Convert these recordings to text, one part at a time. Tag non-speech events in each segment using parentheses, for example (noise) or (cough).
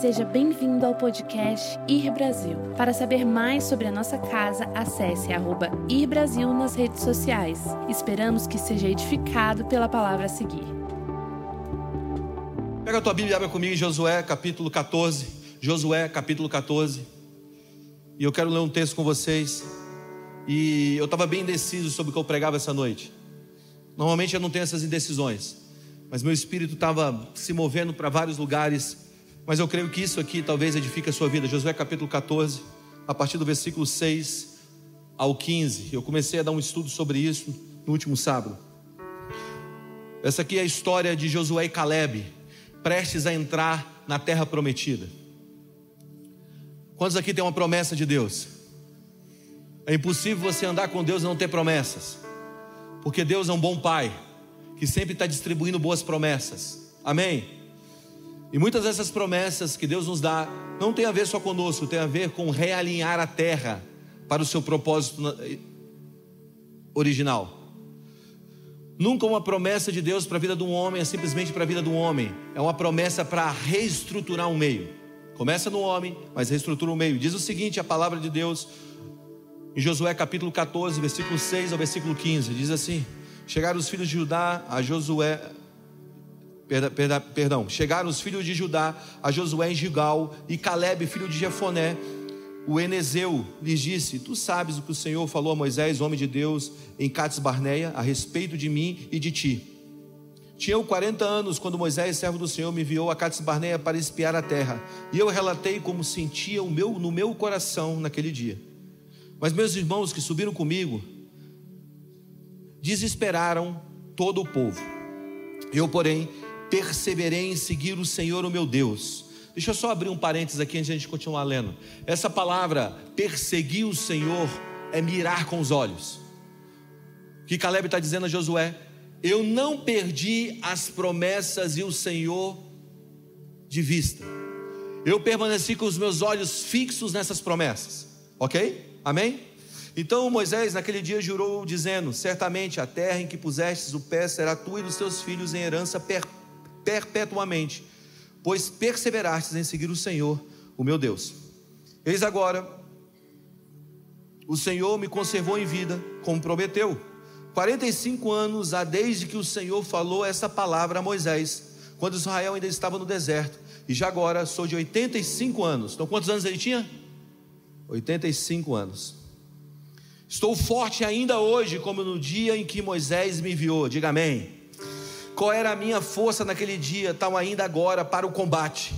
Seja bem-vindo ao podcast Ir Brasil. Para saber mais sobre a nossa casa, acesse arroba Ir Brasil nas redes sociais. Esperamos que seja edificado pela palavra a seguir. Pega a tua Bíblia e abre comigo em Josué capítulo 14. Josué capítulo 14. E eu quero ler um texto com vocês. E eu estava bem indeciso sobre o que eu pregava essa noite. Normalmente eu não tenho essas indecisões, mas meu espírito estava se movendo para vários lugares. Mas eu creio que isso aqui talvez edifique a sua vida. Josué capítulo 14, a partir do versículo 6 ao 15. Eu comecei a dar um estudo sobre isso no último sábado. Essa aqui é a história de Josué e Caleb, prestes a entrar na terra prometida. Quantos aqui tem uma promessa de Deus? É impossível você andar com Deus e não ter promessas, porque Deus é um bom Pai, que sempre está distribuindo boas promessas, amém? E muitas dessas promessas que Deus nos dá não tem a ver só conosco, tem a ver com realinhar a terra para o seu propósito original. Nunca uma promessa de Deus para a vida de um homem é simplesmente para a vida de um homem, é uma promessa para reestruturar um meio. Começa no homem, mas reestrutura o meio. Diz o seguinte: a palavra de Deus, em Josué capítulo 14, versículo 6 ao versículo 15, diz assim: Chegaram os filhos de Judá a Josué, perdão, chegaram os filhos de Judá a Josué em Gigal, e Caleb, filho de Jefoné, o Enezeu, lhes disse: Tu sabes o que o Senhor falou a Moisés, homem de Deus, em Cades Barneia, a respeito de mim e de ti. Tinha eu 40 anos quando Moisés, servo do Senhor, me enviou a Cades Barneia para espiar a terra, e eu relatei como sentia o meu, no meu coração naquele dia. Mas meus irmãos que subiram comigo desesperaram todo o povo. Eu, porém, perseverei em seguir o Senhor, o meu Deus. Deixa eu só abrir um parênteses aqui antes de a gente continuar lendo. Essa palavra, perseguir o Senhor, é mirar com os olhos. O que Caleb está dizendo a Josué? Eu não perdi as promessas e o Senhor de vista. Eu permaneci com os meus olhos fixos nessas promessas. Ok? Amém? Então Moisés naquele dia jurou, dizendo: Certamente a terra em que pusestes o pé será tua e dos teus filhos em herança per perpetuamente, pois perseverastes em seguir o Senhor, o meu Deus. Eis agora, o Senhor me conservou em vida, como prometeu. 45 anos há desde que o Senhor falou essa palavra a Moisés, quando Israel ainda estava no deserto, e já agora sou de 85 anos. Então, quantos anos ele tinha? 85 anos. Estou forte ainda hoje, como no dia em que Moisés me enviou. Diga amém. Qual era a minha força naquele dia, tal ainda agora para o combate,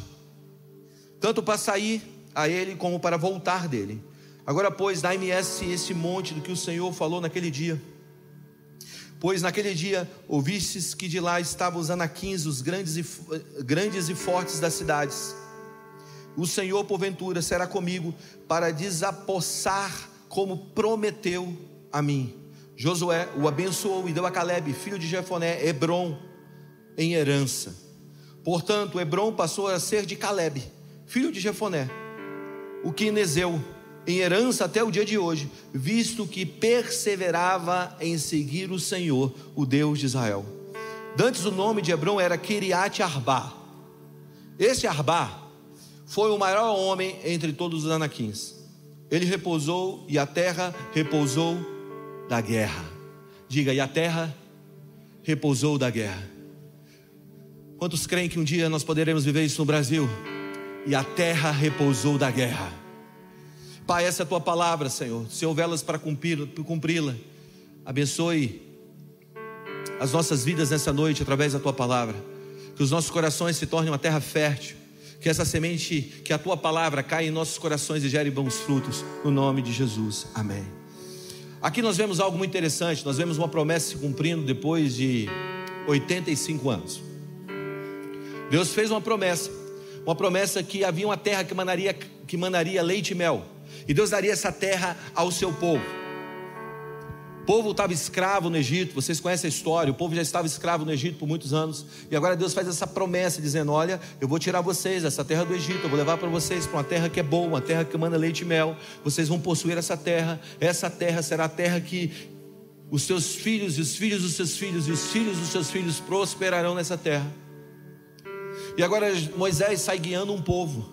tanto para sair a ele como para voltar dele. Agora, pois, dai-me esse monte do que o Senhor falou naquele dia. Pois naquele dia ouvistes que de lá estavam os anaquins, os grandes e, grandes e fortes das cidades o Senhor, porventura, será comigo para desapossar como prometeu a mim. Josué o abençoou e deu a Caleb, filho de Jefoné, Hebron, em herança. Portanto, Hebron passou a ser de Caleb, filho de Jefoné, o que Inezeu, em herança até o dia de hoje, visto que perseverava em seguir o Senhor, o Deus de Israel. Dantes o nome de Hebron era Kiriat Arba. Este Arba foi o maior homem entre todos os anaquins. Ele repousou e a terra repousou da guerra. Diga, e a terra repousou da guerra. Quantos creem que um dia nós poderemos viver isso no Brasil? E a terra repousou da guerra. Pai, essa é a tua palavra, Senhor. Se houvelas para cumpri-la, abençoe as nossas vidas nessa noite através da tua palavra. Que os nossos corações se tornem uma terra fértil que essa semente, que a tua palavra caia em nossos corações e gere bons frutos, no nome de Jesus. Amém. Aqui nós vemos algo muito interessante, nós vemos uma promessa se cumprindo depois de 85 anos. Deus fez uma promessa, uma promessa que havia uma terra que manaria, que manaria leite e mel, e Deus daria essa terra ao seu povo. Povo estava escravo no Egito, vocês conhecem a história, o povo já estava escravo no Egito por muitos anos, e agora Deus faz essa promessa, dizendo: Olha, eu vou tirar vocês dessa terra do Egito, eu vou levar para vocês para uma terra que é boa, uma terra que manda leite e mel, vocês vão possuir essa terra, essa terra será a terra que os seus filhos e os filhos dos seus filhos e os filhos dos seus filhos prosperarão nessa terra. E agora Moisés sai guiando um povo.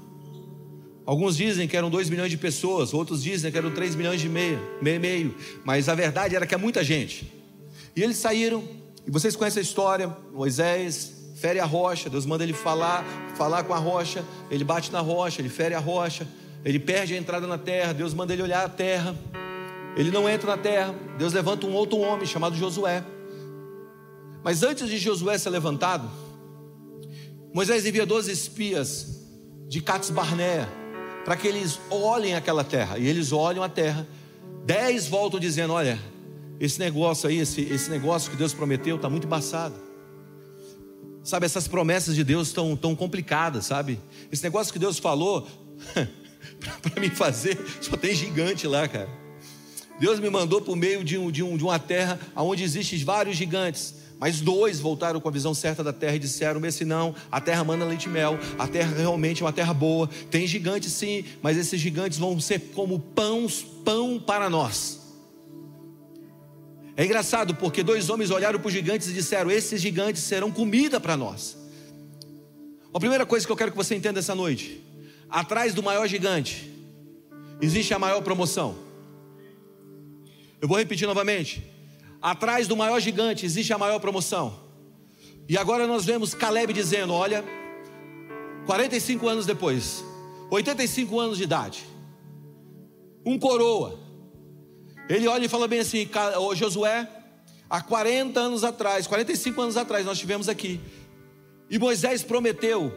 Alguns dizem que eram 2 milhões de pessoas, outros dizem que eram 3 milhões de meio, meio, meio, mas a verdade era que é muita gente. E eles saíram, e vocês conhecem a história: Moisés fere a rocha, Deus manda ele falar, falar com a rocha, ele bate na rocha, ele fere a rocha, ele perde a entrada na terra, Deus manda ele olhar a terra, ele não entra na terra, Deus levanta um outro homem chamado Josué. Mas antes de Josué ser levantado, Moisés envia 12 espias de Cats Barnea para que eles olhem aquela terra. E eles olham a terra. Dez voltam dizendo: Olha, esse negócio aí, esse, esse negócio que Deus prometeu, está muito embaçado. Sabe, essas promessas de Deus estão tão complicadas, sabe? Esse negócio que Deus falou, (laughs) para mim fazer, só tem gigante lá, cara. Deus me mandou por meio de, um, de, um, de uma terra onde existem vários gigantes. Mas dois voltaram com a visão certa da terra e disseram: Esse não, a terra manda leite e mel, a terra realmente é uma terra boa. Tem gigantes sim, mas esses gigantes vão ser como pães, pão para nós. É engraçado porque dois homens olharam para os gigantes e disseram: Esses gigantes serão comida para nós. A primeira coisa que eu quero que você entenda essa noite: atrás do maior gigante existe a maior promoção. Eu vou repetir novamente atrás do maior gigante existe a maior promoção. E agora nós vemos Caleb dizendo: Olha, 45 anos depois, 85 anos de idade, um coroa. Ele olha e fala bem assim: Josué, há 40 anos atrás, 45 anos atrás, nós estivemos aqui, e Moisés prometeu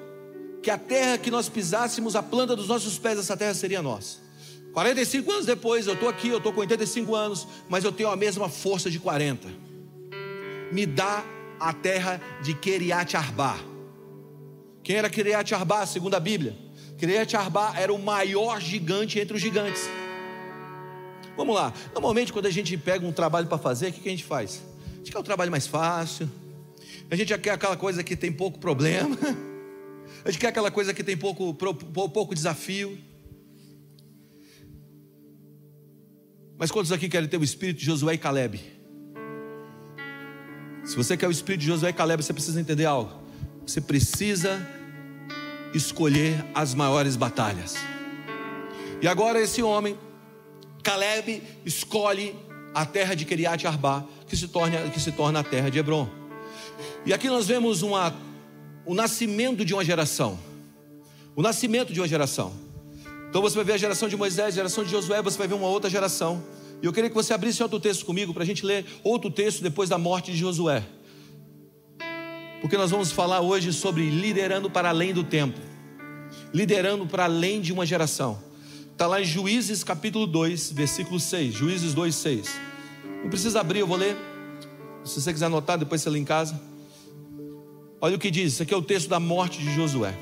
que a terra que nós pisássemos, a planta dos nossos pés, essa terra seria nossa. 45 anos depois, eu estou aqui, eu estou com 85 anos, mas eu tenho a mesma força de 40. Me dá a terra de Keriat Arba. Quem era Keriat Arba, segundo a Bíblia? Keriat Arba era o maior gigante entre os gigantes. Vamos lá. Normalmente, quando a gente pega um trabalho para fazer, o que, a gente faz? A gente quer o um trabalho mais fácil. (laughs) A gente quer aquela coisa que tem pouco problema. A gente quer aquela coisa que tem pouco, pouco desafio. Mas quantos aqui querem ter o espírito de Josué e Caleb? Se você quer o espírito de Josué e Caleb, você precisa entender algo. Você precisa escolher as maiores batalhas. E agora esse homem, Caleb, escolhe a terra de Kiriat Arba, que se torna, que se torna a terra de Hebron. E aqui nós vemos uma, o nascimento de uma geração. O nascimento de uma geração. Então você vai ver a geração de Moisés, a geração de Josué, você vai ver uma outra geração. E eu queria que você abrisse outro texto comigo para a gente ler outro texto depois da morte de Josué. Porque nós vamos falar hoje sobre liderando para além do tempo, liderando para além de uma geração. Está lá em Juízes capítulo 2, versículo 6. Juízes 2, 6. Não precisa abrir, eu vou ler. Se você quiser anotar, depois você lê em casa. Olha o que diz, isso aqui é o texto da morte de Josué.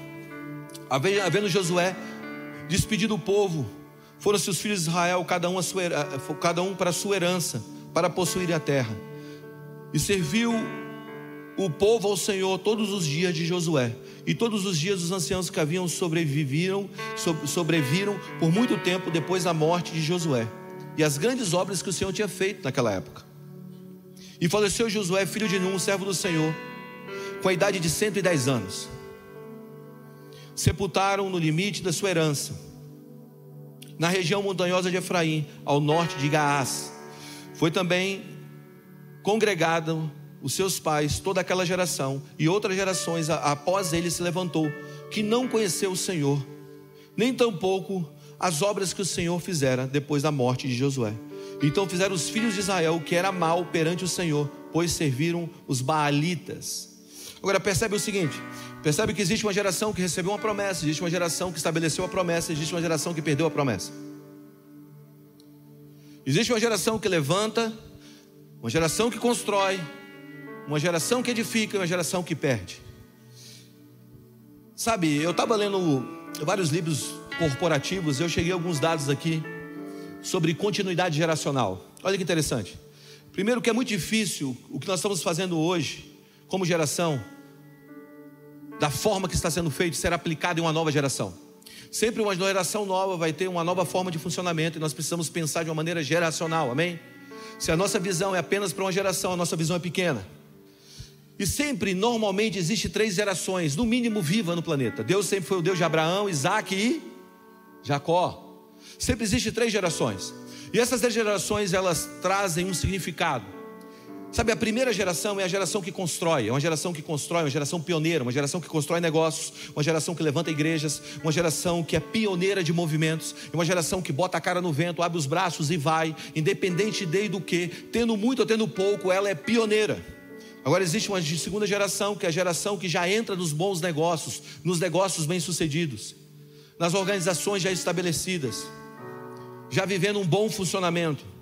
Havendo Josué despedido o povo, foram-se os filhos de Israel, cada um, sua, cada um para a sua herança, para possuir a terra. E serviu o povo ao Senhor todos os dias de Josué. E todos os dias os anciãos que haviam sobreviveram, sobreviram por muito tempo depois da morte de Josué. E as grandes obras que o Senhor tinha feito naquela época. E faleceu Josué, filho de Num, servo do Senhor, com a idade de 110 anos sepultaram no limite da sua herança, na região montanhosa de Efraim, ao norte de Gaás. Foi também congregado os seus pais, toda aquela geração e outras gerações após ele se levantou, que não conheceu o Senhor, nem tampouco as obras que o Senhor fizera depois da morte de Josué. Então fizeram os filhos de Israel o que era mal perante o Senhor, pois serviram os Baalitas. Agora percebe o seguinte: Percebe que existe uma geração que recebeu uma promessa, existe uma geração que estabeleceu a promessa, existe uma geração que perdeu a promessa. Existe uma geração que levanta, uma geração que constrói, uma geração que edifica e uma geração que perde. Sabe, eu estava lendo vários livros corporativos, eu cheguei a alguns dados aqui sobre continuidade geracional. Olha que interessante. Primeiro, que é muito difícil o que nós estamos fazendo hoje, como geração, da forma que está sendo feito ser aplicado em uma nova geração. Sempre uma geração nova vai ter uma nova forma de funcionamento e nós precisamos pensar de uma maneira geracional, amém? Se a nossa visão é apenas para uma geração, a nossa visão é pequena. E sempre, normalmente, existe três gerações, no mínimo viva no planeta. Deus sempre foi o Deus de Abraão, Isaac e Jacó. Sempre existe três gerações. E essas três gerações, elas trazem um significado. Sabe, a primeira geração é a geração que constrói, é uma geração que constrói, uma geração pioneira, uma geração que constrói negócios, uma geração que levanta igrejas, uma geração que é pioneira de movimentos, uma geração que bota a cara no vento, abre os braços e vai, independente de do que, tendo muito ou tendo pouco, ela é pioneira. Agora existe uma segunda geração, que é a geração que já entra nos bons negócios, nos negócios bem-sucedidos, nas organizações já estabelecidas, já vivendo um bom funcionamento.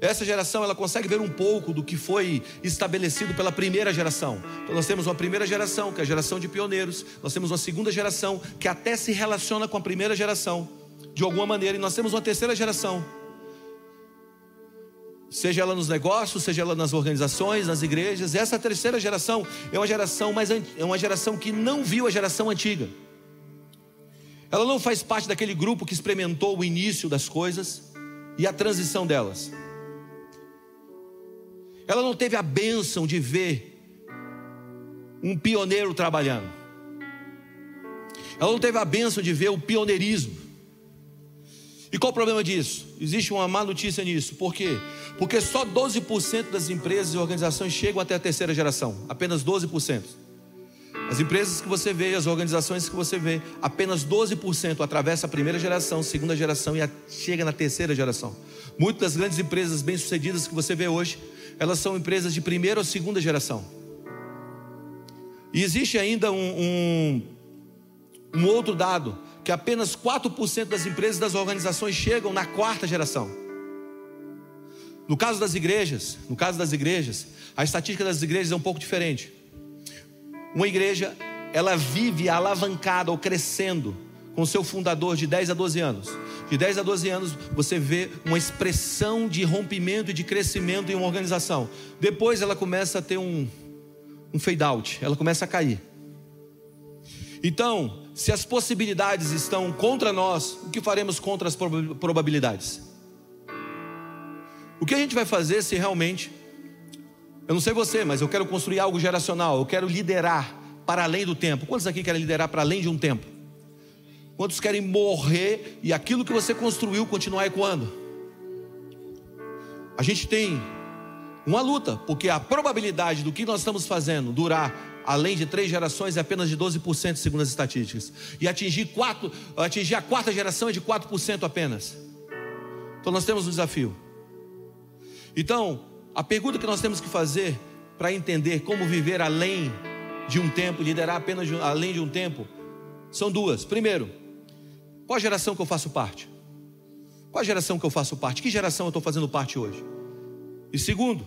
Essa geração ela consegue ver um pouco do que foi estabelecido pela primeira geração. Então nós temos uma primeira geração, que é a geração de pioneiros, nós temos uma segunda geração que até se relaciona com a primeira geração de alguma maneira, e nós temos uma terceira geração. Seja ela nos negócios, seja ela nas organizações, nas igrejas, essa terceira geração é uma geração mais é uma geração que não viu a geração antiga. Ela não faz parte daquele grupo que experimentou o início das coisas e a transição delas. Ela não teve a bênção de ver um pioneiro trabalhando. Ela não teve a bênção de ver o pioneirismo. E qual o problema disso? Existe uma má notícia nisso. Por quê? Porque só 12% das empresas e organizações chegam até a terceira geração. Apenas 12%. As empresas que você vê, as organizações que você vê, apenas 12% atravessa a primeira geração, segunda geração e chega na terceira geração. Muitas das grandes empresas bem-sucedidas que você vê hoje elas são empresas de primeira ou segunda geração. E existe ainda um, um, um outro dado, que apenas 4% das empresas das organizações chegam na quarta geração. No caso das igrejas, no caso das igrejas, a estatística das igrejas é um pouco diferente. Uma igreja, ela vive alavancada ou crescendo com seu fundador de 10 a 12 anos. De 10 a 12 anos, você vê uma expressão de rompimento e de crescimento em uma organização. Depois ela começa a ter um, um fade out, ela começa a cair. Então, se as possibilidades estão contra nós, o que faremos contra as probabilidades? O que a gente vai fazer se realmente, eu não sei você, mas eu quero construir algo geracional, eu quero liderar para além do tempo. Quantos aqui querem liderar para além de um tempo? Quantos querem morrer e aquilo que você construiu continuar ecoando? A gente tem uma luta, porque a probabilidade do que nós estamos fazendo durar além de três gerações é apenas de 12%, segundo as estatísticas. E atingir, quatro, atingir a quarta geração é de 4% apenas. Então nós temos um desafio. Então, a pergunta que nós temos que fazer para entender como viver além de um tempo, liderar apenas de, além de um tempo, são duas. Primeiro, qual a geração que eu faço parte? Qual a geração que eu faço parte? Que geração eu estou fazendo parte hoje? E segundo,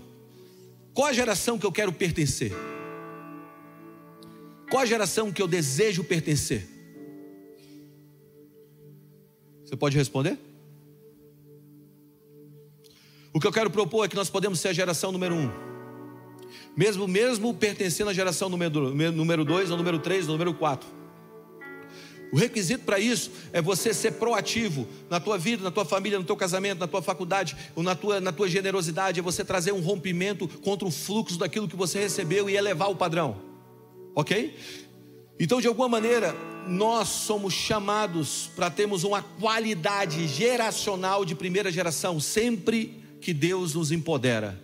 qual a geração que eu quero pertencer? Qual a geração que eu desejo pertencer? Você pode responder? O que eu quero propor é que nós podemos ser a geração número um. Mesmo, mesmo pertencendo à geração número, número dois, ou número três, ou número quatro. O requisito para isso é você ser proativo na tua vida, na tua família, no teu casamento, na tua faculdade, ou na tua, na tua generosidade, é você trazer um rompimento contra o fluxo daquilo que você recebeu e elevar o padrão. Ok? Então, de alguma maneira, nós somos chamados para termos uma qualidade geracional de primeira geração, sempre que Deus nos empodera.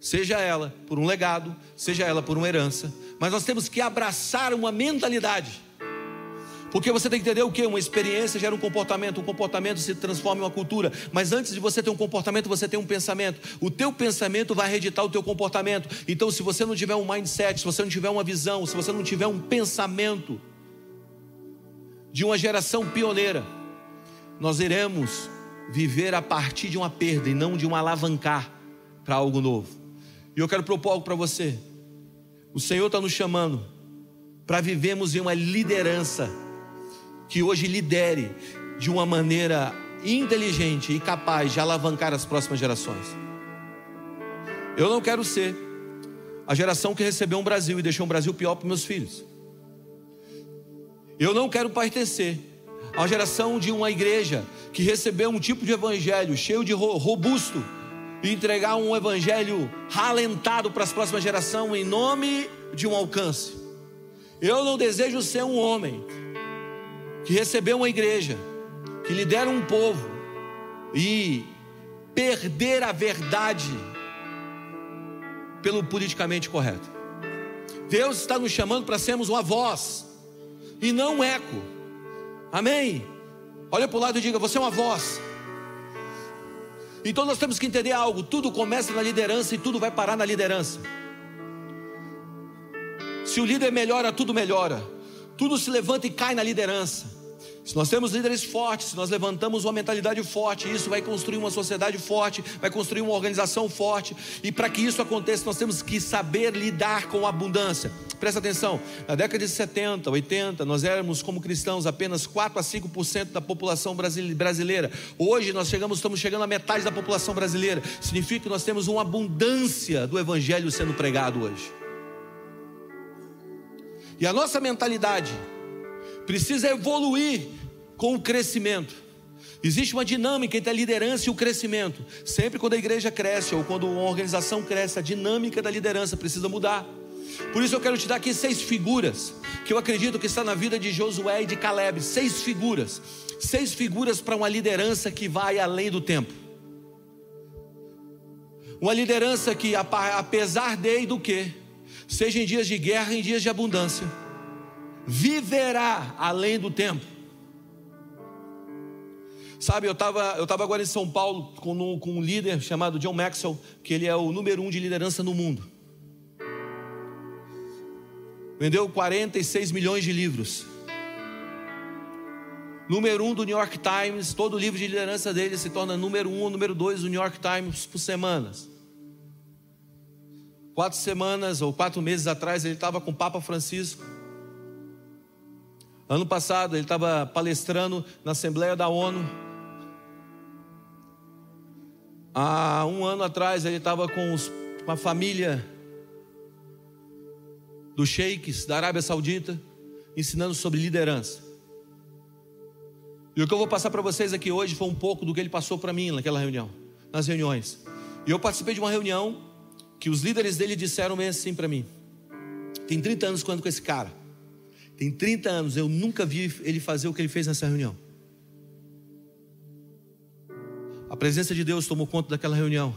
Seja ela por um legado, seja ela por uma herança, mas nós temos que abraçar uma mentalidade porque você tem que entender o que? Uma experiência gera um comportamento, um comportamento se transforma em uma cultura. Mas antes de você ter um comportamento, você tem um pensamento. O teu pensamento vai reeditar o teu comportamento. Então, se você não tiver um mindset, se você não tiver uma visão, se você não tiver um pensamento de uma geração pioneira, nós iremos viver a partir de uma perda e não de um alavancar para algo novo. E eu quero propor algo para você. O Senhor está nos chamando para vivermos em uma liderança que hoje lidere de uma maneira inteligente e capaz de alavancar as próximas gerações. Eu não quero ser a geração que recebeu um Brasil e deixou um Brasil pior para meus filhos. Eu não quero pertencer à geração de uma igreja que recebeu um tipo de evangelho cheio de robusto, e entregar um evangelho ralentado para as próximas gerações em nome de um alcance. Eu não desejo ser um homem que recebeu uma igreja, que lidera um povo e perder a verdade pelo politicamente correto. Deus está nos chamando para sermos uma voz e não um eco. Amém? Olha para o lado e diga: Você é uma voz. Então nós temos que entender algo: tudo começa na liderança e tudo vai parar na liderança. Se o líder melhora, tudo melhora. Tudo se levanta e cai na liderança. Se nós temos líderes fortes, se nós levantamos uma mentalidade forte, isso vai construir uma sociedade forte, vai construir uma organização forte. E para que isso aconteça, nós temos que saber lidar com a abundância. Presta atenção, na década de 70, 80, nós éramos como cristãos apenas 4 a 5% da população brasileira. Hoje nós chegamos, estamos chegando à metade da população brasileira. Significa que nós temos uma abundância do evangelho sendo pregado hoje. E a nossa mentalidade precisa evoluir com o crescimento. Existe uma dinâmica entre a liderança e o crescimento. Sempre quando a igreja cresce ou quando uma organização cresce, a dinâmica da liderança precisa mudar. Por isso eu quero te dar aqui seis figuras que eu acredito que está na vida de Josué e de Caleb. Seis figuras. Seis figuras para uma liderança que vai além do tempo. Uma liderança que, apesar de do que, seja em dias de guerra, em dias de abundância viverá além do tempo. Sabe, eu estava eu tava agora em São Paulo com, com um líder chamado John Maxwell, que ele é o número um de liderança no mundo. Vendeu 46 milhões de livros. Número um do New York Times, todo livro de liderança dele se torna número um número dois do New York Times por semanas. Quatro semanas ou quatro meses atrás ele estava com o Papa Francisco Ano passado ele estava palestrando na Assembleia da ONU. Há um ano atrás ele estava com, com a família dos sheiks da Arábia Saudita, ensinando sobre liderança. E o que eu vou passar para vocês aqui hoje foi um pouco do que ele passou para mim naquela reunião, nas reuniões. E eu participei de uma reunião que os líderes dele disseram assim para mim. Tem 30 anos quando com esse cara. Tem 30 anos, eu nunca vi ele fazer o que ele fez nessa reunião. A presença de Deus tomou conta daquela reunião.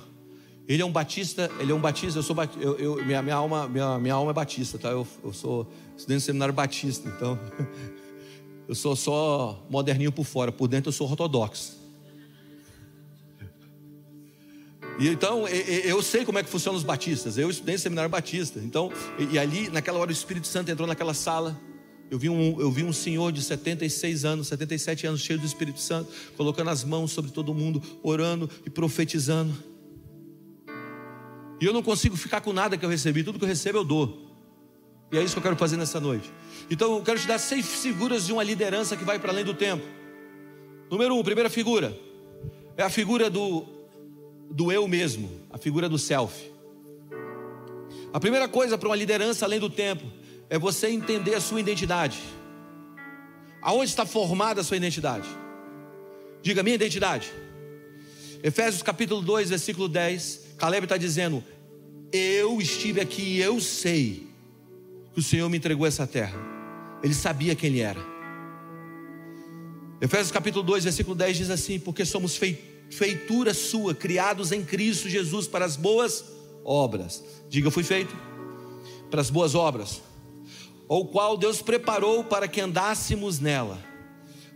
Ele é um batista, ele é um batista, eu sou eu, eu, minha, minha, alma, minha, minha alma é batista, tá? Eu, eu sou estudante do seminário batista, então (laughs) eu sou só moderninho por fora, por dentro eu sou ortodoxo. E então eu sei como é que funcionam os batistas. Eu estudei no seminário batista. Então, e ali naquela hora o Espírito Santo entrou naquela sala eu vi, um, eu vi um senhor de 76 anos, 77 anos, cheio do Espírito Santo, colocando as mãos sobre todo mundo, orando e profetizando. E eu não consigo ficar com nada que eu recebi, tudo que eu recebo eu dou. E é isso que eu quero fazer nessa noite. Então eu quero te dar seis figuras de uma liderança que vai para além do tempo. Número um, primeira figura, é a figura do, do eu mesmo, a figura do self. A primeira coisa para uma liderança além do tempo é você entender a sua identidade. Aonde está formada a sua identidade? Diga, minha identidade. Efésios capítulo 2, versículo 10. Caleb está dizendo: Eu estive aqui e eu sei que o Senhor me entregou essa terra. Ele sabia quem ele era. Efésios capítulo 2, versículo 10 diz assim: Porque somos feitura sua, criados em Cristo Jesus para as boas obras. Diga, fui feito para as boas obras ou qual Deus preparou para que andássemos nela.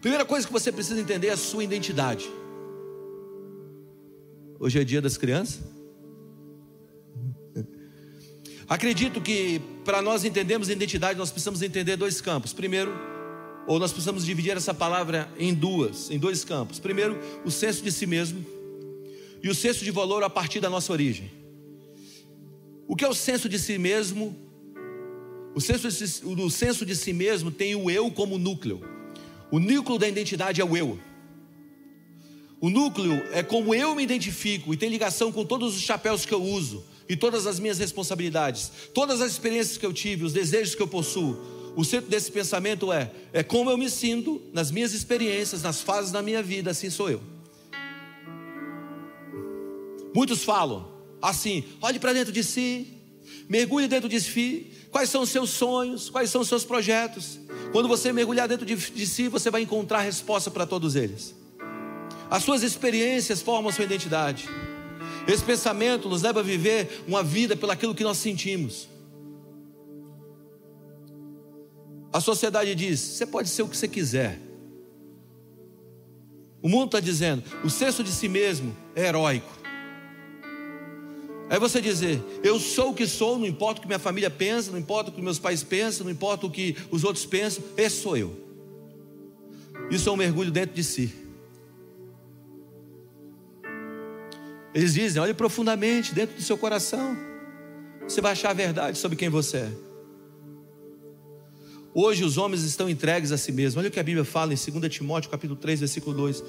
Primeira coisa que você precisa entender é a sua identidade. Hoje é dia das crianças. (laughs) Acredito que para nós entendermos identidade, nós precisamos entender dois campos. Primeiro, ou nós precisamos dividir essa palavra em duas, em dois campos. Primeiro, o senso de si mesmo e o senso de valor a partir da nossa origem. O que é o senso de si mesmo o senso, de, o senso de si mesmo tem o eu como núcleo. O núcleo da identidade é o eu. O núcleo é como eu me identifico e tem ligação com todos os chapéus que eu uso e todas as minhas responsabilidades, todas as experiências que eu tive, os desejos que eu possuo. O centro desse pensamento é: é como eu me sinto nas minhas experiências, nas fases da minha vida, assim sou eu. Muitos falam assim: olhe para dentro de si, mergulhe dentro de si. Quais são os seus sonhos? Quais são os seus projetos? Quando você mergulhar dentro de, de si, você vai encontrar resposta para todos eles. As suas experiências formam a sua identidade. Esse pensamento nos leva a viver uma vida pelo aquilo que nós sentimos. A sociedade diz: você pode ser o que você quiser. O mundo está dizendo: o senso de si mesmo é heróico. Aí você dizer: eu sou o que sou, não importa o que minha família pensa, não importa o que meus pais pensam, não importa o que os outros pensam, esse sou eu. Isso é um mergulho dentro de si. Eles dizem: olhe profundamente dentro do seu coração. Você vai achar a verdade sobre quem você é. Hoje os homens estão entregues a si mesmos. Olha o que a Bíblia fala em 2 Timóteo, capítulo 3, versículo 2.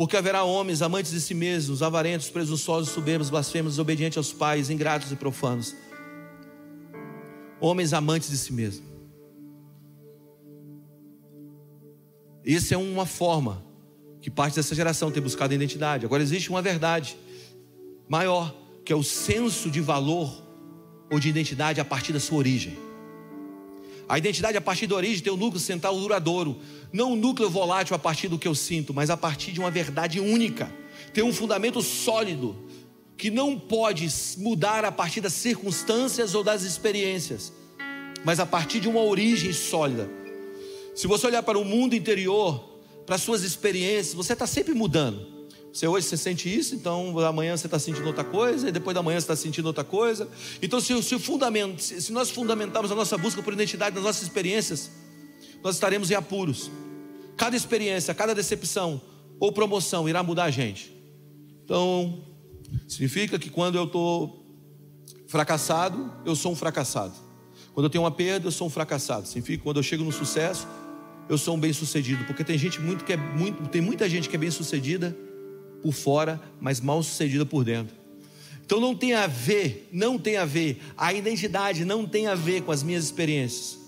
Porque haverá homens amantes de si mesmos, avarentos, presunçosos, soberbos, blasfemos, desobedientes aos pais, ingratos e profanos. Homens amantes de si mesmos. Isso é uma forma que parte dessa geração tem buscado a identidade. Agora existe uma verdade maior, que é o senso de valor ou de identidade a partir da sua origem. A identidade a partir da origem tem um núcleo central duradouro, não um núcleo volátil a partir do que eu sinto, mas a partir de uma verdade única. Tem um fundamento sólido que não pode mudar a partir das circunstâncias ou das experiências, mas a partir de uma origem sólida. Se você olhar para o mundo interior, para as suas experiências, você está sempre mudando. Você hoje você sente isso, então amanhã você está sentindo outra coisa, e depois da manhã você está sentindo outra coisa. Então, se, se, fundamento, se, se nós fundamentarmos a nossa busca por identidade nas nossas experiências, nós estaremos em apuros. Cada experiência, cada decepção ou promoção irá mudar a gente. Então, significa que quando eu estou fracassado, eu sou um fracassado. Quando eu tenho uma perda, eu sou um fracassado. Significa que quando eu chego no sucesso, eu sou um bem-sucedido, porque tem gente muito que é muito, tem muita gente que é bem-sucedida por fora, mas mal sucedida por dentro. Então não tem a ver, não tem a ver, a identidade não tem a ver com as minhas experiências.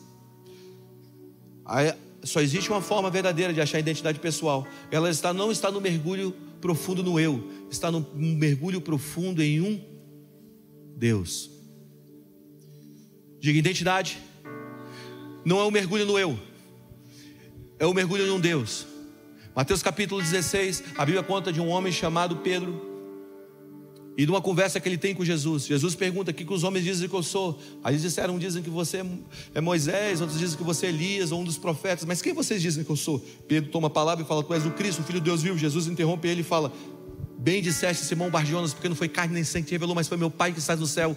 Só existe uma forma verdadeira de achar a identidade pessoal. Ela está, não está no mergulho profundo no eu, está no mergulho profundo em um Deus. Diga identidade. Não é um mergulho no eu, é um mergulho em um Deus. Mateus capítulo 16, a Bíblia conta de um homem chamado Pedro e de uma conversa que ele tem com Jesus. Jesus pergunta: O que, que os homens dizem que eu sou? Aí eles disseram: dizem que você é Moisés, outros dizem que você é Elias ou um dos profetas. Mas quem vocês dizem que eu sou? Pedro toma a palavra e fala: Tu és o Cristo, o Filho de Deus vivo. Jesus interrompe ele e fala: Bem disseste, Simão Barjonas, porque não foi carne nem sangue que revelou, mas foi meu Pai que está no céu.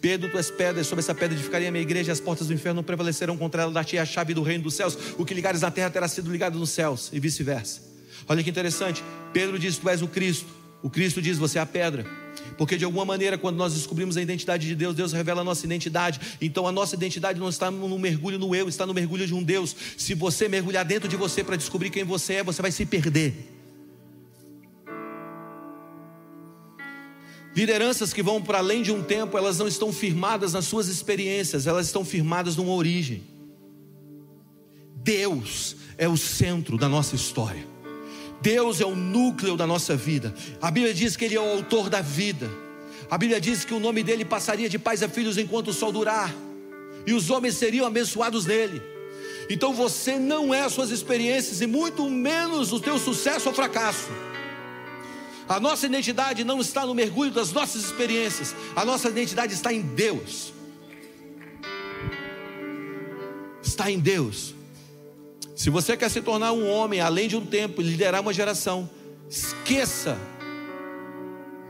Pedro, tu és pedra, sobre essa pedra edificaria a minha igreja, e as portas do inferno não prevalecerão contra ela, dar-te a chave do reino dos céus. O que ligares na terra terá sido ligado nos céus, e vice-versa. Olha que interessante. Pedro diz: Tu és o Cristo. O Cristo diz: Você é a pedra. Porque de alguma maneira, quando nós descobrimos a identidade de Deus, Deus revela a nossa identidade. Então a nossa identidade não está no mergulho no eu, está no mergulho de um Deus. Se você mergulhar dentro de você para descobrir quem você é, você vai se perder. Lideranças que vão para além de um tempo, elas não estão firmadas nas suas experiências, elas estão firmadas numa origem. Deus é o centro da nossa história. Deus é o núcleo da nossa vida. A Bíblia diz que Ele é o autor da vida. A Bíblia diz que o nome dele passaria de pais a filhos enquanto o sol durar, e os homens seriam abençoados nele. Então você não é as suas experiências, e muito menos o teu sucesso ou fracasso. A nossa identidade não está no mergulho das nossas experiências, a nossa identidade está em Deus. Está em Deus. Se você quer se tornar um homem além de um tempo, liderar uma geração, esqueça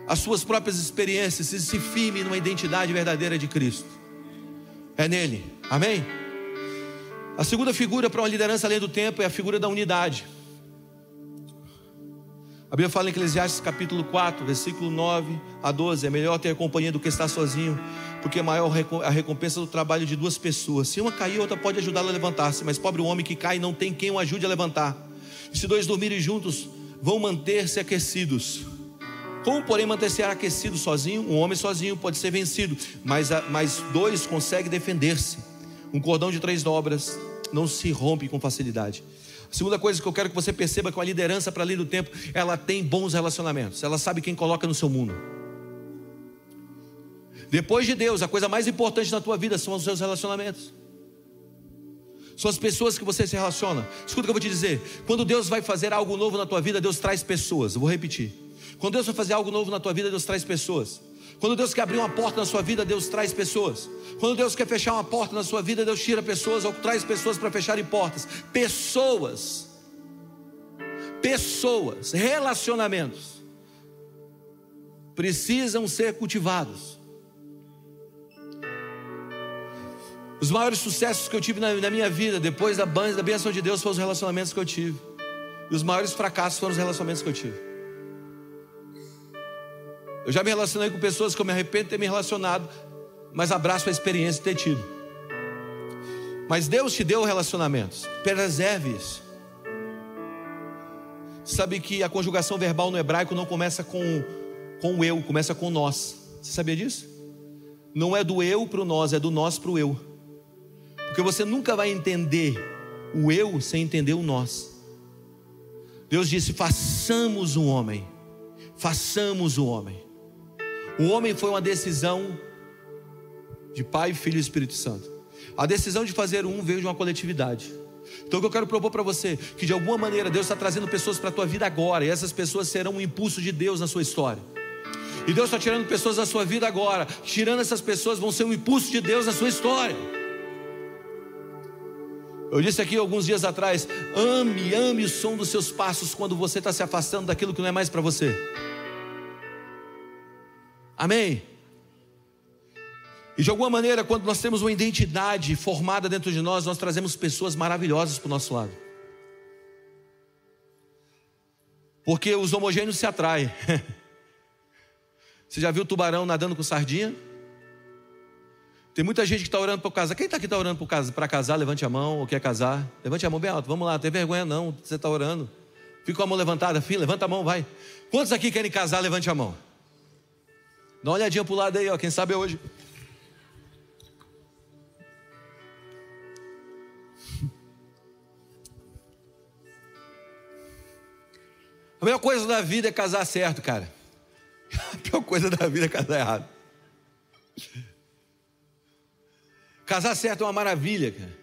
as suas próprias experiências e se firme numa identidade verdadeira de Cristo. É nele. Amém? A segunda figura para uma liderança além do tempo é a figura da unidade. A Bíblia fala em Eclesiastes capítulo 4, versículo 9 a 12: é melhor ter companhia do que estar sozinho, porque é maior a recompensa do trabalho de duas pessoas. Se uma cair, outra pode ajudá-la a levantar-se, mas pobre o homem que cai não tem quem o ajude a levantar. Se dois dormirem juntos, vão manter-se aquecidos. Como, porém, manter-se aquecido sozinho? Um homem sozinho pode ser vencido, mas, mas dois conseguem defender-se. Um cordão de três dobras não se rompe com facilidade. A segunda coisa que eu quero que você perceba é que uma liderança para além do tempo, ela tem bons relacionamentos. Ela sabe quem coloca no seu mundo. Depois de Deus, a coisa mais importante na tua vida são os seus relacionamentos. São as pessoas que você se relaciona. Escuta o que eu vou te dizer. Quando Deus vai fazer algo novo na tua vida, Deus traz pessoas. Eu vou repetir. Quando Deus vai fazer algo novo na tua vida, Deus traz pessoas. Quando Deus quer abrir uma porta na sua vida, Deus traz pessoas. Quando Deus quer fechar uma porta na sua vida, Deus tira pessoas ou traz pessoas para fecharem portas. Pessoas. Pessoas, relacionamentos precisam ser cultivados. Os maiores sucessos que eu tive na, na minha vida, depois da, da bênção de Deus, foram os relacionamentos que eu tive. E os maiores fracassos foram os relacionamentos que eu tive. Eu já me relacionei com pessoas que eu me arrependo de ter me relacionado, mas abraço a experiência de ter tido. Mas Deus te deu relacionamentos, preserve isso. Sabe que a conjugação verbal no hebraico não começa com, com o eu, começa com nós. Você sabia disso? Não é do eu para o nós, é do nós para o eu. Porque você nunca vai entender o eu sem entender o nós. Deus disse: façamos o homem, façamos o homem. O homem foi uma decisão de Pai, Filho e Espírito Santo. A decisão de fazer um veio de uma coletividade. Então o que eu quero propor para você, que de alguma maneira Deus está trazendo pessoas para a tua vida agora, e essas pessoas serão um impulso de Deus na sua história. E Deus está tirando pessoas da sua vida agora, tirando essas pessoas vão ser um impulso de Deus na sua história. Eu disse aqui alguns dias atrás: ame, ame o som dos seus passos quando você está se afastando daquilo que não é mais para você. Amém? E de alguma maneira, quando nós temos uma identidade formada dentro de nós, nós trazemos pessoas maravilhosas para o nosso lado. Porque os homogêneos se atraem. (laughs) Você já viu tubarão nadando com sardinha? Tem muita gente que está orando para casar. Quem está aqui está orando para casar? Levante a mão ou quer casar. Levante a mão bem alto. Vamos lá, não tem vergonha não. Você está orando. Fica com a mão levantada, filho. Levanta a mão, vai. Quantos aqui querem casar? Levante a mão. Dá uma olhadinha para o lado aí, ó. Quem sabe é hoje. A melhor coisa da vida é casar certo, cara. (laughs) A pior coisa da vida é casar errado. Casar certo é uma maravilha, cara.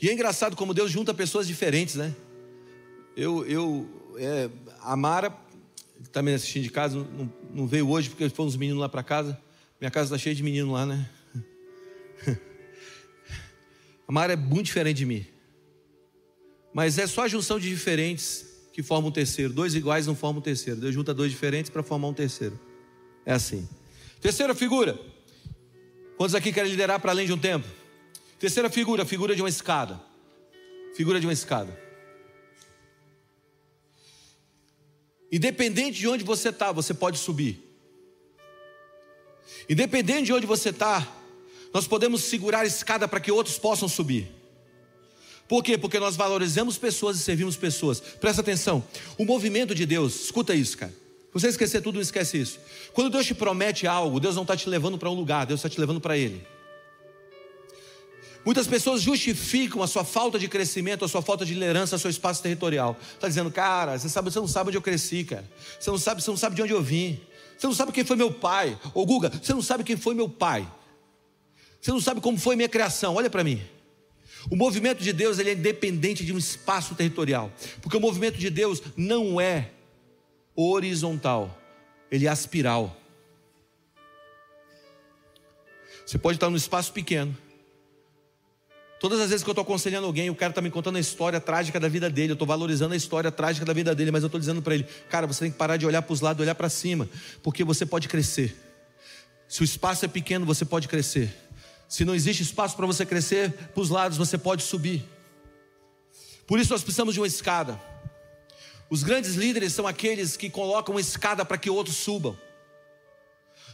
E é engraçado como Deus junta pessoas diferentes, né? Eu, eu, é, a Mara, que está me assistindo de casa, não, não veio hoje porque foram os meninos lá para casa. Minha casa está cheia de meninos lá, né? (laughs) A Mara é muito diferente de mim. Mas é só a junção de diferentes que formam um terceiro. Dois iguais não formam um terceiro. Deus junta dois diferentes para formar um terceiro. É assim. Terceira figura. Quantos aqui querem liderar para além de um tempo? Terceira figura, figura de uma escada. Figura de uma escada. Independente de onde você está, você pode subir. Independente de onde você está, nós podemos segurar a escada para que outros possam subir. Por quê? Porque nós valorizamos pessoas e servimos pessoas. Presta atenção. O movimento de Deus, escuta isso, cara. Você esquecer tudo, não esquece isso. Quando Deus te promete algo, Deus não está te levando para um lugar, Deus está te levando para Ele. Muitas pessoas justificam a sua falta de crescimento, a sua falta de liderança, o seu espaço territorial. Está dizendo, cara, você sabe, você não sabe onde eu cresci, cara. Você não sabe, você não sabe de onde eu vim. Você não sabe quem foi meu pai. Ô Guga, você não sabe quem foi meu pai. Você não sabe como foi minha criação. Olha para mim. O movimento de Deus ele é independente de um espaço territorial, porque o movimento de Deus não é horizontal, ele é aspiral. Você pode estar num espaço pequeno. Todas as vezes que eu estou aconselhando alguém, o cara está me contando a história trágica da vida dele, eu estou valorizando a história trágica da vida dele, mas eu estou dizendo para ele, cara, você tem que parar de olhar para os lados, olhar para cima, porque você pode crescer. Se o espaço é pequeno, você pode crescer. Se não existe espaço para você crescer, para os lados você pode subir. Por isso nós precisamos de uma escada. Os grandes líderes são aqueles que colocam uma escada para que outros subam.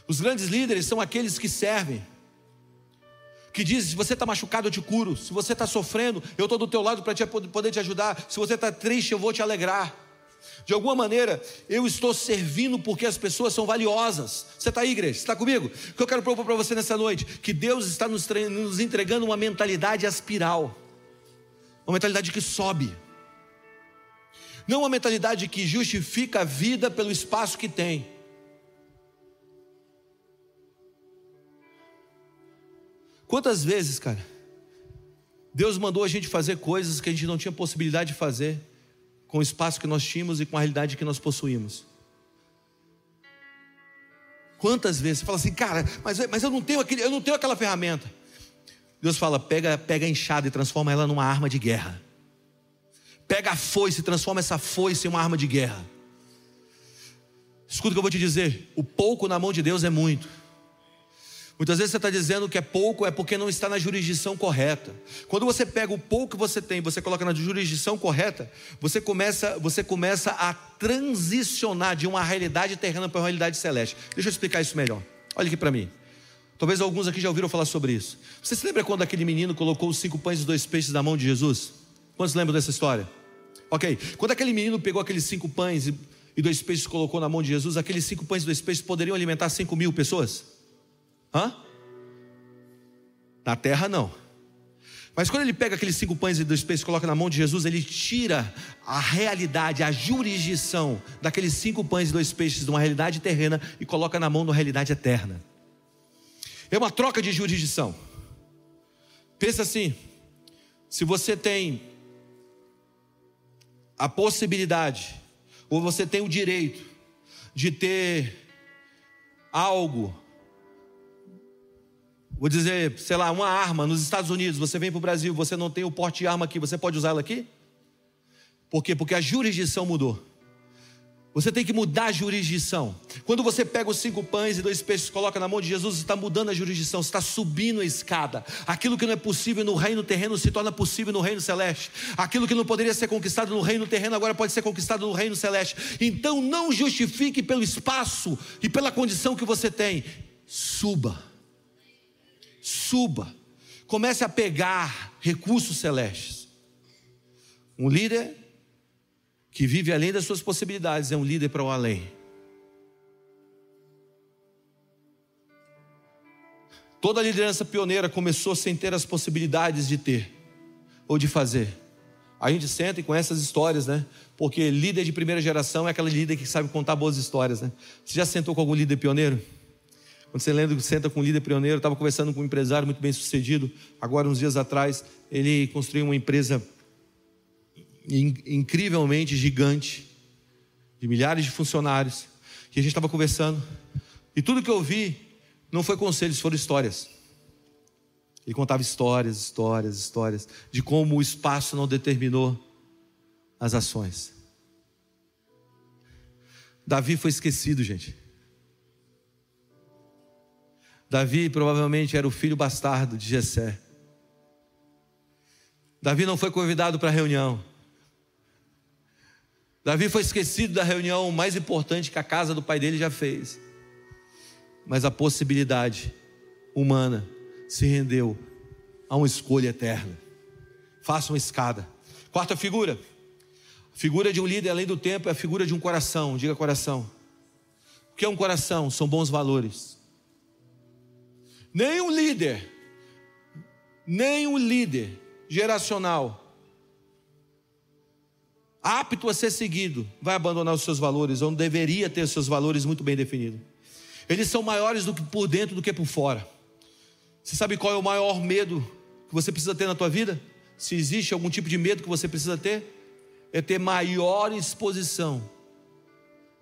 Os grandes líderes são aqueles que servem. Que dizem: se você está machucado, eu te curo. Se você está sofrendo, eu estou do teu lado para poder te ajudar. Se você está triste, eu vou te alegrar. De alguma maneira, eu estou servindo porque as pessoas são valiosas. Você está aí, igreja? Você está comigo? O que eu quero propor para você nessa noite? Que Deus está nos, nos entregando uma mentalidade aspiral, uma mentalidade que sobe, não uma mentalidade que justifica a vida pelo espaço que tem. Quantas vezes, cara, Deus mandou a gente fazer coisas que a gente não tinha possibilidade de fazer com o espaço que nós tínhamos e com a realidade que nós possuímos. Quantas vezes você fala assim, cara, mas, mas eu, não tenho aquele, eu não tenho aquela ferramenta. Deus fala, pega, pega a enxada e transforma ela numa arma de guerra. Pega a foice e transforma essa foice em uma arma de guerra. Escuta o que eu vou te dizer: o pouco na mão de Deus é muito. Muitas vezes você está dizendo que é pouco, é porque não está na jurisdição correta. Quando você pega o pouco que você tem, você coloca na jurisdição correta, você começa, você começa a transicionar de uma realidade terrena para uma realidade celeste. Deixa eu explicar isso melhor. Olha aqui para mim. Talvez alguns aqui já ouviram falar sobre isso. Você se lembra quando aquele menino colocou os cinco pães e dois peixes na mão de Jesus? Quantos lembram dessa história? Ok. Quando aquele menino pegou aqueles cinco pães e, dois peixes e colocou na mão de Jesus, aqueles cinco pães e dois peixes poderiam alimentar cinco mil pessoas? Hã? Na terra não. Mas quando ele pega aqueles cinco pães e dois peixes e coloca na mão de Jesus, ele tira a realidade, a jurisdição daqueles cinco pães e dois peixes de uma realidade terrena e coloca na mão de uma realidade eterna. É uma troca de jurisdição. Pensa assim: se você tem a possibilidade, ou você tem o direito de ter algo Vou dizer, sei lá, uma arma nos Estados Unidos, você vem para o Brasil, você não tem o porte de arma aqui, você pode usá-la aqui? Por quê? Porque a jurisdição mudou. Você tem que mudar a jurisdição. Quando você pega os cinco pães e dois peixes coloca na mão de Jesus, você está mudando a jurisdição, você está subindo a escada. Aquilo que não é possível no reino terreno se torna possível no reino celeste. Aquilo que não poderia ser conquistado no reino terreno agora pode ser conquistado no reino celeste. Então não justifique pelo espaço e pela condição que você tem. Suba suba, comece a pegar recursos celestes. Um líder que vive além das suas possibilidades é um líder para o além. Toda liderança pioneira começou sem ter as possibilidades de ter ou de fazer. A gente senta e conhece as histórias, né? Porque líder de primeira geração é aquela líder que sabe contar boas histórias, né? Você já sentou com algum líder pioneiro? Quando você lembra que senta com um líder pioneiro, estava conversando com um empresário muito bem sucedido, agora uns dias atrás, ele construiu uma empresa incrivelmente gigante, de milhares de funcionários, que a gente estava conversando, e tudo que eu vi não foi conselhos, foram histórias. Ele contava histórias, histórias, histórias, de como o espaço não determinou as ações. Davi foi esquecido, gente. Davi provavelmente era o filho bastardo de Jessé. Davi não foi convidado para a reunião. Davi foi esquecido da reunião mais importante que a casa do pai dele já fez. Mas a possibilidade humana se rendeu a uma escolha eterna. Faça uma escada. Quarta figura. A figura de um líder além do tempo é a figura de um coração. Diga coração. O que é um coração? São bons valores. Nenhum líder, nenhum líder geracional apto a ser seguido vai abandonar os seus valores, ou não deveria ter os seus valores muito bem definidos. Eles são maiores do que por dentro do que por fora. Você sabe qual é o maior medo que você precisa ter na tua vida? Se existe algum tipo de medo que você precisa ter, é ter maior exposição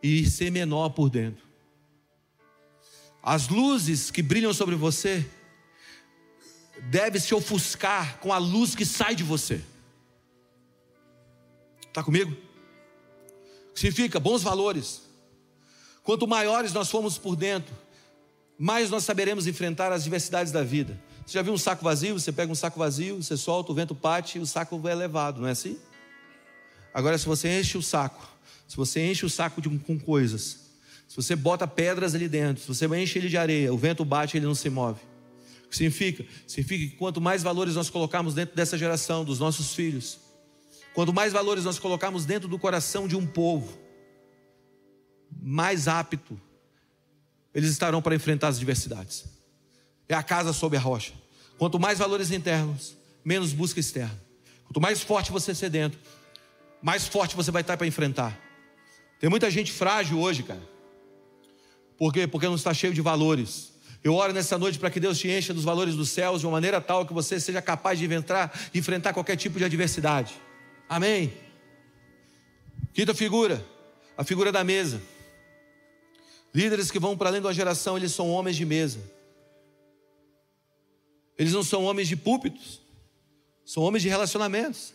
e ser menor por dentro. As luzes que brilham sobre você devem se ofuscar com a luz que sai de você. Está comigo? Significa bons valores. Quanto maiores nós formos por dentro, mais nós saberemos enfrentar as diversidades da vida. Você já viu um saco vazio? Você pega um saco vazio, você solta, o vento bate e o saco é levado, não é assim? Agora, se você enche o saco, se você enche o saco de, com coisas, se você bota pedras ali dentro, se você enche ele de areia, o vento bate e ele não se move. O que significa? Significa que quanto mais valores nós colocarmos dentro dessa geração, dos nossos filhos, quanto mais valores nós colocarmos dentro do coração de um povo, mais apto eles estarão para enfrentar as adversidades. É a casa sob a rocha. Quanto mais valores internos, menos busca externa. Quanto mais forte você ser dentro, mais forte você vai estar para enfrentar. Tem muita gente frágil hoje, cara. Por quê? Porque não está cheio de valores. Eu oro nessa noite para que Deus te encha dos valores dos céus de uma maneira tal que você seja capaz de enfrentar, enfrentar qualquer tipo de adversidade. Amém. Quinta figura, a figura da mesa. Líderes que vão para além de uma geração, eles são homens de mesa. Eles não são homens de púlpitos, são homens de relacionamentos.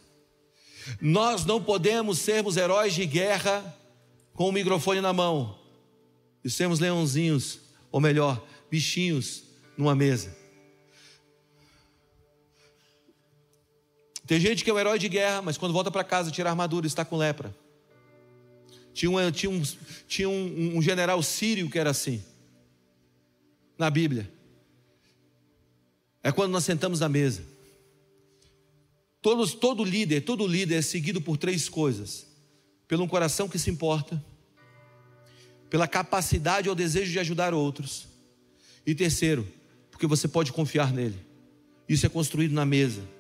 Nós não podemos sermos heróis de guerra com o microfone na mão e sermos leãozinhos, ou melhor, bichinhos numa mesa. Tem gente que é um herói de guerra, mas quando volta para casa tira a armadura está com lepra. Tinha, um, tinha, um, tinha um, um general sírio que era assim, na Bíblia. É quando nós sentamos na mesa. Todos, todo líder, todo líder é seguido por três coisas: pelo um coração que se importa, pela capacidade ou desejo de ajudar outros, e terceiro, porque você pode confiar nele. Isso é construído na mesa.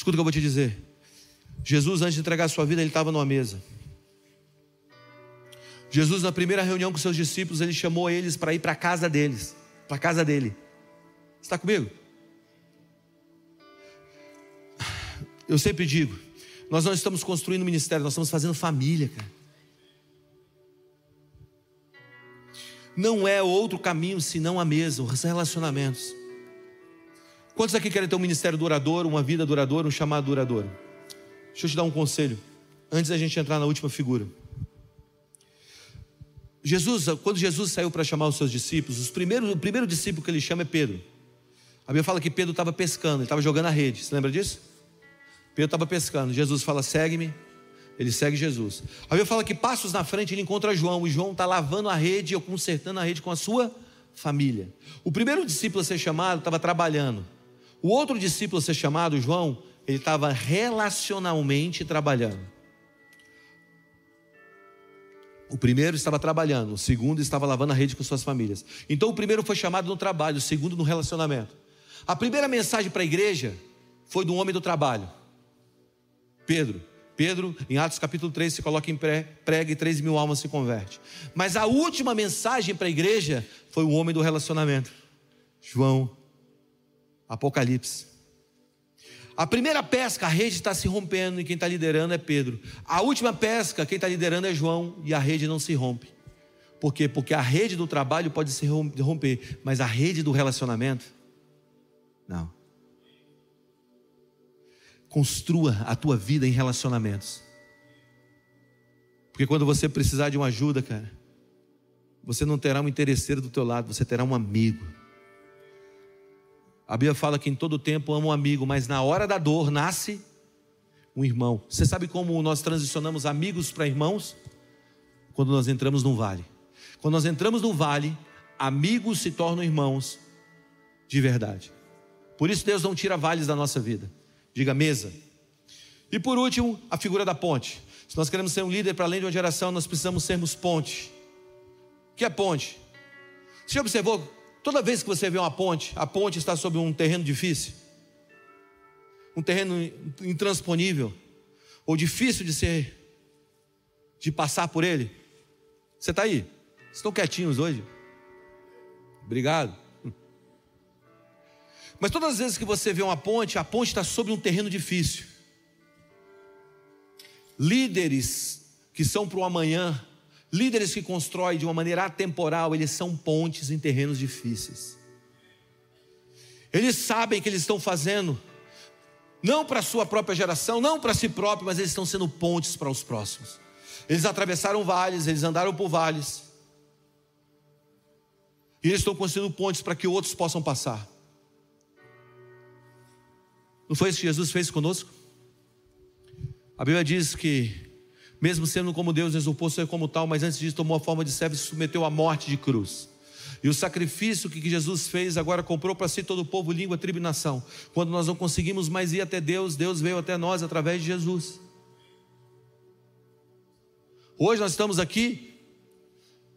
Escuta o que eu vou te dizer. Jesus, antes de entregar a sua vida, ele estava numa mesa. Jesus, na primeira reunião com seus discípulos, ele chamou eles para ir para a casa deles, para a casa dele. Está comigo? Eu sempre digo, nós não estamos construindo ministério, nós estamos fazendo família, cara. Não é outro caminho senão a mesa, os relacionamentos. Quantos aqui querem ter um ministério duradouro, uma vida duradoura, um chamado duradouro? Deixa eu te dar um conselho, antes da gente entrar na última figura. Jesus, quando Jesus saiu para chamar os seus discípulos, os primeiros, o primeiro discípulo que ele chama é Pedro. A Bíblia fala que Pedro estava pescando, ele estava jogando a rede. Você lembra disso? Pedro estava pescando. Jesus fala: segue-me. Ele segue Jesus. A Bíblia fala que passos na frente ele encontra João. E João está lavando a rede ou consertando a rede com a sua família. O primeiro discípulo a ser chamado estava trabalhando. O outro discípulo a ser chamado, João, ele estava relacionalmente trabalhando. O primeiro estava trabalhando, o segundo estava lavando a rede com suas famílias. Então o primeiro foi chamado no trabalho, o segundo no relacionamento. A primeira mensagem para a igreja foi do homem do trabalho, Pedro. Pedro, em Atos capítulo 3, se coloca em pré, prega e 3 mil almas se converte. Mas a última mensagem para a igreja foi o homem do relacionamento. João, Apocalipse. A primeira pesca, a rede está se rompendo e quem está liderando é Pedro. A última pesca, quem está liderando é João e a rede não se rompe. Por quê? Porque a rede do trabalho pode se romper, mas a rede do relacionamento, não. Construa a tua vida em relacionamentos. Porque quando você precisar de uma ajuda, cara, você não terá um interesseiro do teu lado, você terá um amigo. A Bíblia fala que em todo tempo ama um amigo, mas na hora da dor nasce um irmão. Você sabe como nós transicionamos amigos para irmãos? Quando nós entramos num vale. Quando nós entramos num vale, amigos se tornam irmãos de verdade. Por isso Deus não tira vales da nossa vida. Diga mesa. E por último, a figura da ponte. Se nós queremos ser um líder para além de uma geração, nós precisamos sermos ponte. O que é ponte? Você observou? Toda vez que você vê uma ponte, a ponte está sobre um terreno difícil, um terreno intransponível, ou difícil de ser, de passar por ele. Você está aí? Estão quietinhos hoje? Obrigado. Mas todas as vezes que você vê uma ponte, a ponte está sobre um terreno difícil. Líderes que são para o amanhã, líderes que constroem de uma maneira atemporal, eles são pontes em terrenos difíceis. Eles sabem que eles estão fazendo, não para a sua própria geração, não para si próprio, mas eles estão sendo pontes para os próximos. Eles atravessaram vales, eles andaram por vales. E eles estão construindo pontes para que outros possam passar. Não foi isso que Jesus fez conosco? A Bíblia diz que, mesmo sendo como Deus, exultou ser como tal, mas antes disso tomou a forma de servo e se submeteu à morte de cruz. E o sacrifício que Jesus fez agora comprou para si todo o povo, língua, tribo e nação. Quando nós não conseguimos mais ir até Deus, Deus veio até nós através de Jesus. Hoje nós estamos aqui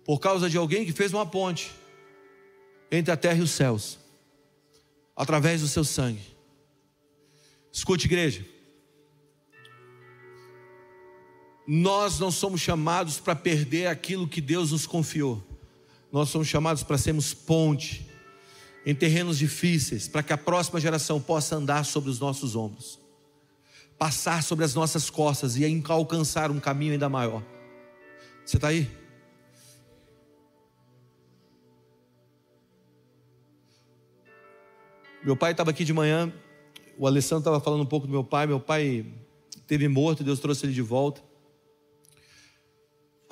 por causa de alguém que fez uma ponte entre a terra e os céus, através do seu sangue. Escute, igreja. Nós não somos chamados para perder aquilo que Deus nos confiou. Nós somos chamados para sermos ponte em terrenos difíceis, para que a próxima geração possa andar sobre os nossos ombros, passar sobre as nossas costas e alcançar um caminho ainda maior. Você está aí? Meu pai estava aqui de manhã, o Alessandro estava falando um pouco do meu pai. Meu pai teve morto, Deus trouxe ele de volta.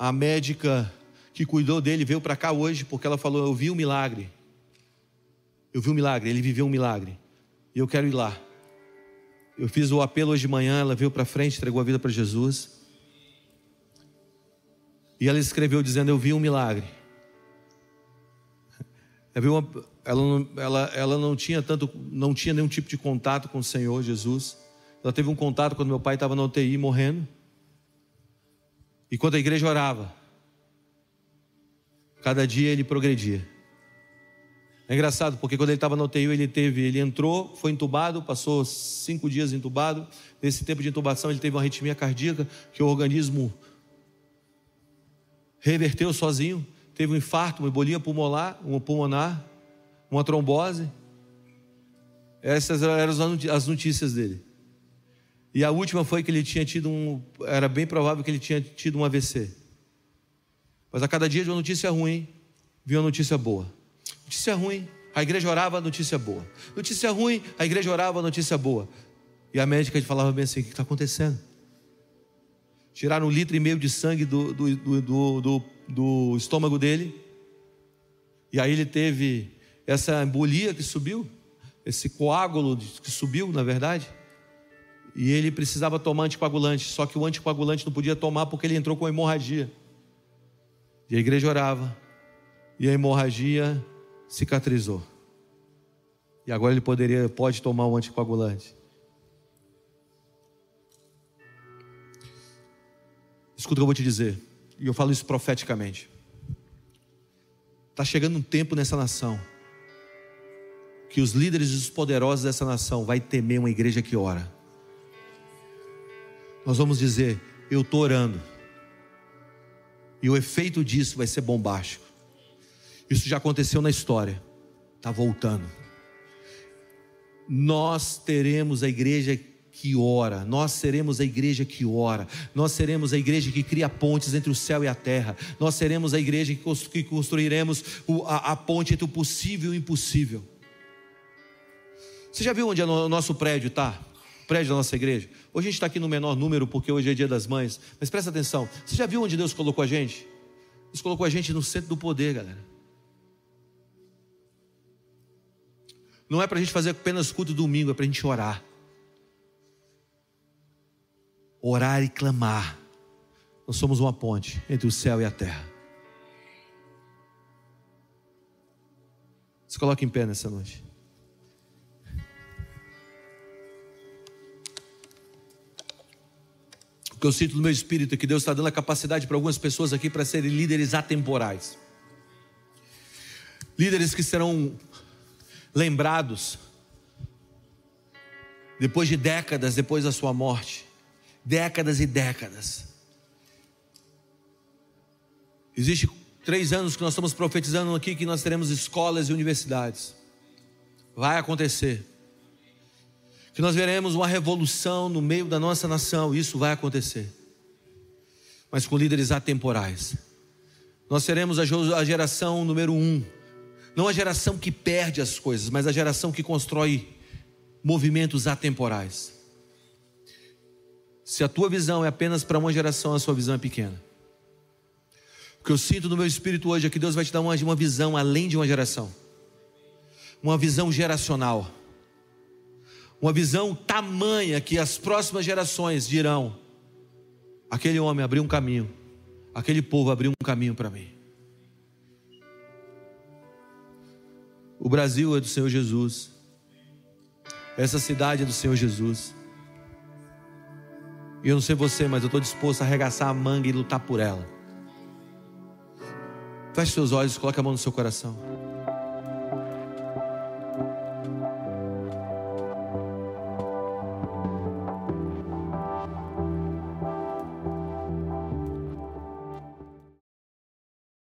A médica que cuidou dele veio para cá hoje porque ela falou: Eu vi um milagre. Eu vi um milagre, ele viveu um milagre. E eu quero ir lá. Eu fiz o apelo hoje de manhã, ela veio para frente, entregou a vida para Jesus. E ela escreveu dizendo: Eu vi um milagre. (laughs) Ela, ela, ela não tinha tanto, não tinha nenhum tipo de contato com o Senhor Jesus. Ela teve um contato quando meu pai estava na UTI morrendo. E quando a igreja orava, cada dia ele progredia. É engraçado, porque quando ele estava na UTI, ele teve, ele entrou, foi entubado, passou cinco dias entubado. Nesse tempo de intubação, ele teve uma arritmia cardíaca, que o organismo reverteu sozinho. Teve um infarto, uma embolia pulmonar, uma pulmonar, uma trombose. Essas eram as notícias dele. E a última foi que ele tinha tido um. Era bem provável que ele tinha tido um AVC. Mas a cada dia de uma notícia ruim, vinha uma notícia boa. Notícia ruim, a igreja orava, notícia boa. Notícia ruim, a igreja orava, notícia boa. E a médica falava bem assim: o que está acontecendo? Tiraram um litro e meio de sangue do, do, do, do, do estômago dele. E aí ele teve essa embolia que subiu, esse coágulo que subiu, na verdade. E ele precisava tomar anticoagulante, só que o anticoagulante não podia tomar porque ele entrou com hemorragia. E a igreja orava, e a hemorragia cicatrizou. E agora ele poderia, pode tomar o anticoagulante. Escuta o que eu vou te dizer, e eu falo isso profeticamente. Está chegando um tempo nessa nação que os líderes e os poderosos dessa nação vai temer uma igreja que ora. Nós vamos dizer: Eu estou orando. E o efeito disso vai ser bombástico. Isso já aconteceu na história, está voltando. Nós teremos a igreja que ora, nós seremos a igreja que ora, nós seremos a igreja que cria pontes entre o céu e a terra, nós seremos a igreja que construiremos a, ponte entre o possível e o impossível. Você já viu onde o nosso prédio está? Prédio da nossa igreja? Hoje a gente está aqui no menor número porque hoje é dia das mães. Mas presta atenção. Você já viu onde Deus colocou a gente? Deus colocou a gente no centro do poder, galera. Não é para a gente fazer apenas culto domingo, é para a gente orar. Orar e clamar. Nós somos uma ponte entre o céu e a terra. Se coloque em pé nessa noite. Que eu sinto no meu espírito é que Deus está dando a capacidade para algumas pessoas aqui para serem líderes atemporais. Líderes que serão lembrados depois de décadas depois da sua morte. Décadas e décadas. Existe três anos que nós estamos profetizando aqui que nós teremos escolas e universidades. Vai acontecer que nós veremos uma revolução no meio da nossa nação, isso vai acontecer, mas com líderes atemporais. Nós seremos a geração número um, não a geração que perde as coisas, mas a geração que constrói movimentos atemporais. Se a tua visão é apenas para uma geração, a sua visão é pequena. O que eu sinto no meu espírito hoje é que Deus vai te dar uma, uma visão além de uma geração, uma visão geracional uma visão tamanha que as próximas gerações dirão: aquele homem abriu um caminho, aquele povo abriu um caminho para mim. O Brasil é do Senhor Jesus, essa cidade é do Senhor Jesus. E eu não sei você, mas eu estou disposto a arregaçar a manga e lutar por ela. Feche seus olhos, coloque a mão no seu coração.